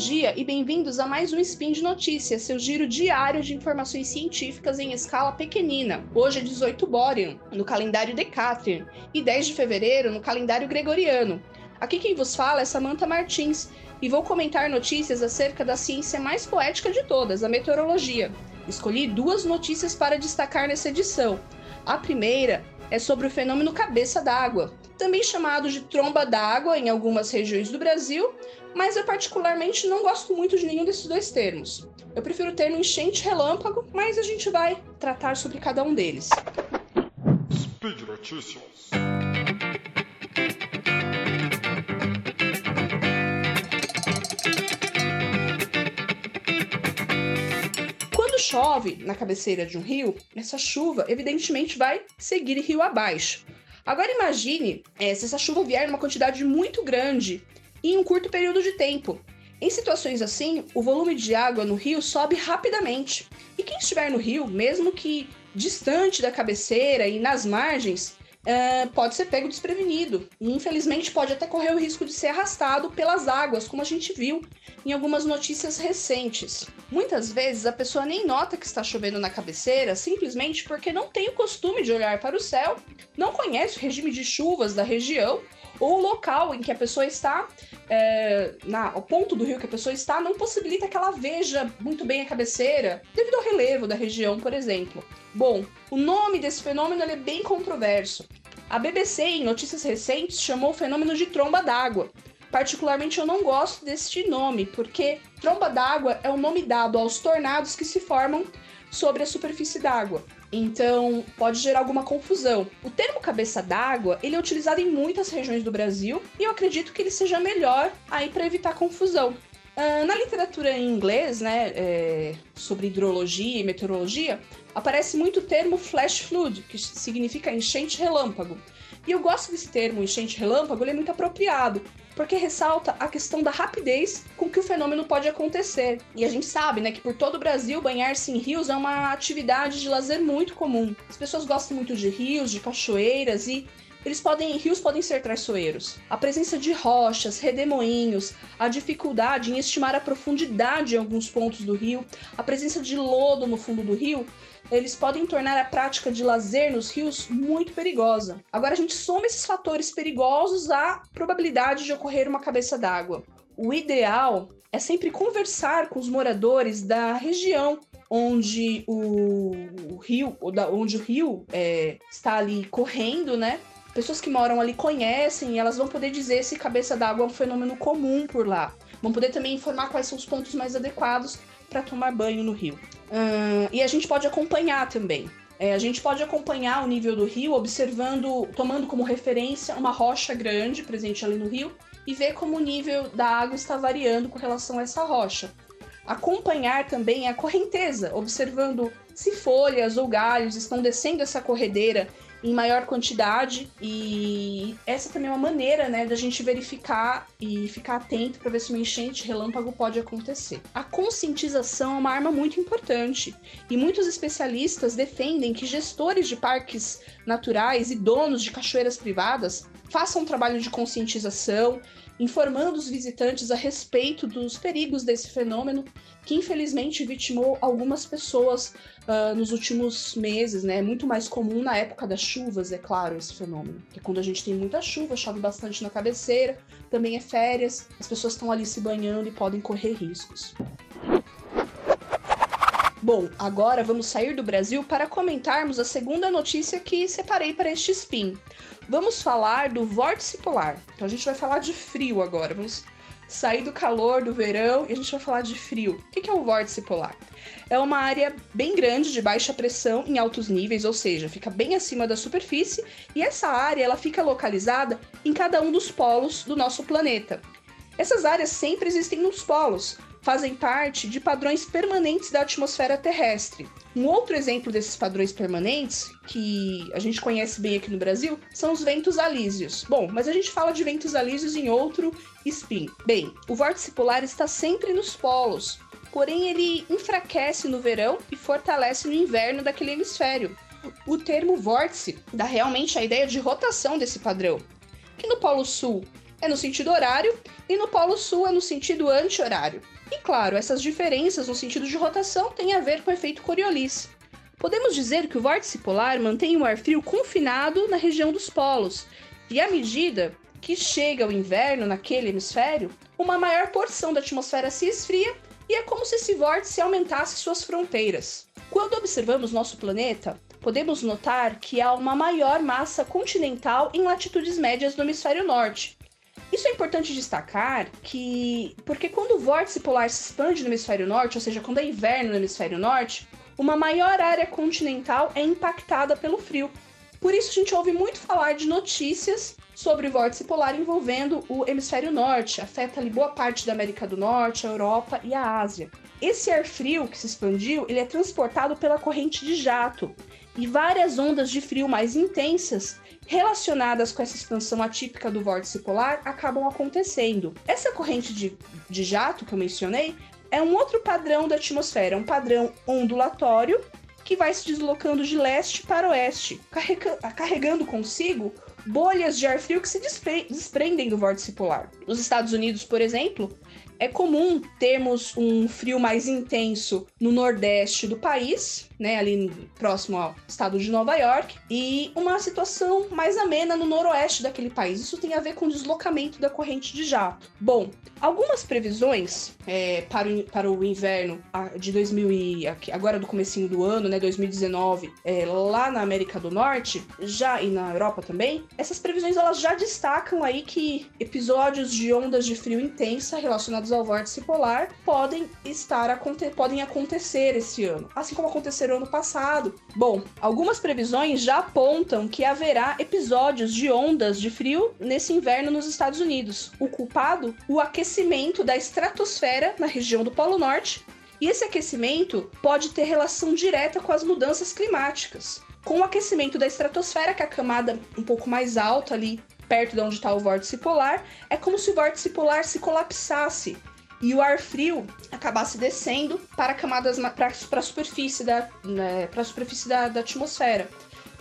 dia e bem-vindos a mais um Spin de Notícias, seu giro diário de informações científicas em escala pequenina. Hoje é 18 Borean, no calendário Decatrian, e 10 de fevereiro, no calendário Gregoriano. Aqui quem vos fala é Samantha Martins, e vou comentar notícias acerca da ciência mais poética de todas, a meteorologia. Escolhi duas notícias para destacar nessa edição. A primeira é sobre o fenômeno cabeça d'água, também chamado de tromba d'água em algumas regiões do Brasil, mas eu particularmente não gosto muito de nenhum desses dois termos. Eu prefiro o termo enchente relâmpago, mas a gente vai tratar sobre cada um deles. Speed Notícias. Chove na cabeceira de um rio, essa chuva evidentemente vai seguir rio abaixo. Agora imagine é, se essa chuva vier numa quantidade muito grande em um curto período de tempo. Em situações assim, o volume de água no rio sobe rapidamente. E quem estiver no rio, mesmo que distante da cabeceira e nas margens, uh, pode ser pego desprevenido. E infelizmente pode até correr o risco de ser arrastado pelas águas, como a gente viu em algumas notícias recentes. Muitas vezes a pessoa nem nota que está chovendo na cabeceira, simplesmente porque não tem o costume de olhar para o céu, não conhece o regime de chuvas da região ou o local em que a pessoa está, é, na, o ponto do rio que a pessoa está, não possibilita que ela veja muito bem a cabeceira, devido ao relevo da região, por exemplo. Bom, o nome desse fenômeno é bem controverso. A BBC, em notícias recentes, chamou o fenômeno de tromba d'água. Particularmente eu não gosto deste nome, porque tromba d'água é o nome dado aos tornados que se formam sobre a superfície d'água. Então, pode gerar alguma confusão. O termo cabeça d'água, ele é utilizado em muitas regiões do Brasil e eu acredito que ele seja melhor aí para evitar confusão. Uh, na literatura em inglês, né, é, sobre hidrologia e meteorologia, aparece muito o termo flash flood, que significa enchente relâmpago. E eu gosto desse termo, enchente relâmpago, ele é muito apropriado, porque ressalta a questão da rapidez com que o fenômeno pode acontecer. E a gente sabe, né, que por todo o Brasil banhar-se em rios é uma atividade de lazer muito comum. As pessoas gostam muito de rios, de cachoeiras e eles podem, rios podem ser traiçoeiros. A presença de rochas, redemoinhos, a dificuldade em estimar a profundidade em alguns pontos do rio, a presença de lodo no fundo do rio, eles podem tornar a prática de lazer nos rios muito perigosa. Agora a gente soma esses fatores perigosos à probabilidade de ocorrer uma cabeça d'água. O ideal é sempre conversar com os moradores da região onde o, rio, onde o rio é, está ali correndo, né? Pessoas que moram ali conhecem e elas vão poder dizer se cabeça d'água é um fenômeno comum por lá. Vão poder também informar quais são os pontos mais adequados para tomar banho no rio. E a gente pode acompanhar também. É, a gente pode acompanhar o nível do rio observando, tomando como referência uma rocha grande presente ali no rio e ver como o nível da água está variando com relação a essa rocha. Acompanhar também a correnteza, observando se folhas ou galhos estão descendo essa corredeira em maior quantidade e essa também é uma maneira, né, da gente verificar e ficar atento para ver se uma enchente relâmpago pode acontecer. A conscientização é uma arma muito importante e muitos especialistas defendem que gestores de parques naturais e donos de cachoeiras privadas façam um trabalho de conscientização, informando os visitantes a respeito dos perigos desse fenômeno que infelizmente vitimou algumas pessoas uh, nos últimos meses, né? É muito mais comum na época das chuvas, é claro, esse fenômeno. Que quando a gente tem muita chuva, chove bastante na cabeceira, também é férias, as pessoas estão ali se banhando e podem correr riscos. Bom, agora vamos sair do Brasil para comentarmos a segunda notícia que separei para este spin. Vamos falar do vórtice polar. Então a gente vai falar de frio agora. Vamos sair do calor do verão e a gente vai falar de frio. O que é o vórtice polar? É uma área bem grande de baixa pressão em altos níveis, ou seja, fica bem acima da superfície, e essa área ela fica localizada em cada um dos polos do nosso planeta. Essas áreas sempre existem nos polos, fazem parte de padrões permanentes da atmosfera terrestre. Um outro exemplo desses padrões permanentes, que a gente conhece bem aqui no Brasil, são os ventos alísios. Bom, mas a gente fala de ventos alísios em outro spin. Bem, o vórtice polar está sempre nos polos, porém ele enfraquece no verão e fortalece no inverno daquele hemisfério. O termo vórtice dá realmente a ideia de rotação desse padrão, que no Polo Sul é no sentido horário e no Polo Sul é no sentido anti-horário. E claro, essas diferenças no sentido de rotação têm a ver com o efeito Coriolis. Podemos dizer que o vórtice polar mantém o ar frio confinado na região dos polos, e à medida que chega o inverno naquele hemisfério, uma maior porção da atmosfera se esfria e é como se esse vórtice aumentasse suas fronteiras. Quando observamos nosso planeta, podemos notar que há uma maior massa continental em latitudes médias do hemisfério norte. Isso é importante destacar que, porque quando o vórtice polar se expande no hemisfério norte, ou seja, quando é inverno no hemisfério norte, uma maior área continental é impactada pelo frio. Por isso a gente ouve muito falar de notícias sobre o vórtice polar envolvendo o hemisfério norte, afeta ali boa parte da América do Norte, a Europa e a Ásia. Esse ar frio que se expandiu, ele é transportado pela corrente de jato, e várias ondas de frio mais intensas relacionadas com essa expansão atípica do vórtice polar acabam acontecendo. Essa corrente de, de jato que eu mencionei é um outro padrão da atmosfera, um padrão ondulatório que vai se deslocando de leste para oeste, carregando consigo bolhas de ar frio que se desprendem do vórtice polar. Nos Estados Unidos, por exemplo, é comum termos um frio mais intenso no nordeste do país, né, ali próximo ao estado de Nova York, e uma situação mais amena no noroeste daquele país. Isso tem a ver com o deslocamento da corrente de jato. Bom, algumas previsões é, para, o, para o inverno de 2000 e agora do comecinho do ano, né, 2019, é, lá na América do Norte, já e na Europa também, essas previsões elas já destacam aí que episódios de ondas de frio intensa relacionados ao vórtice polar podem estar podem acontecer esse ano, assim como aconteceram ano passado. Bom, algumas previsões já apontam que haverá episódios de ondas de frio nesse inverno nos Estados Unidos. O culpado, o aquecimento da estratosfera na região do Polo Norte, e esse aquecimento pode ter relação direta com as mudanças climáticas. Com o aquecimento da estratosfera, que é a camada um pouco mais alta ali perto de onde está o vórtice polar, é como se o vórtice polar se colapsasse e o ar frio acabasse descendo para camadas para a superfície da né, para a superfície da, da, atmosfera,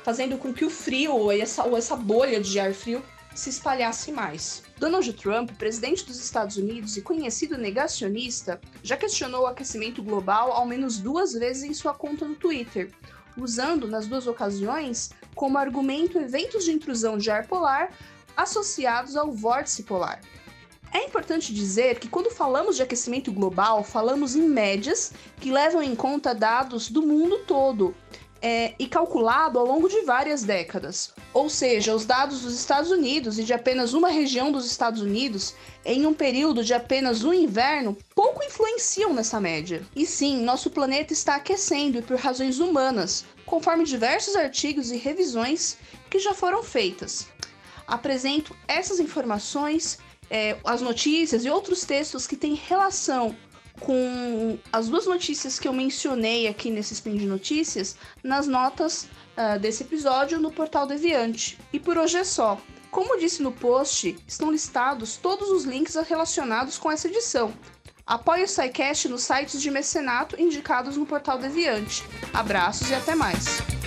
fazendo com que o frio ou essa, ou essa bolha de ar frio se espalhasse mais. Donald Trump, presidente dos Estados Unidos e conhecido negacionista, já questionou o aquecimento global ao menos duas vezes em sua conta no Twitter, usando nas duas ocasiões como argumento eventos de intrusão de ar polar associados ao vórtice polar. É importante dizer que quando falamos de aquecimento global, falamos em médias que levam em conta dados do mundo todo é, e calculado ao longo de várias décadas. Ou seja, os dados dos Estados Unidos e de apenas uma região dos Estados Unidos em um período de apenas um inverno pouco influenciam nessa média. E sim, nosso planeta está aquecendo por razões humanas, conforme diversos artigos e revisões que já foram feitas apresento essas informações, é, as notícias e outros textos que têm relação com as duas notícias que eu mencionei aqui nesse spin de notícias nas notas uh, desse episódio no portal Deviante. E por hoje é só. Como disse no post, estão listados todos os links relacionados com essa edição. Apoie o SciCast nos sites de mecenato indicados no portal Deviante. Abraços e até mais!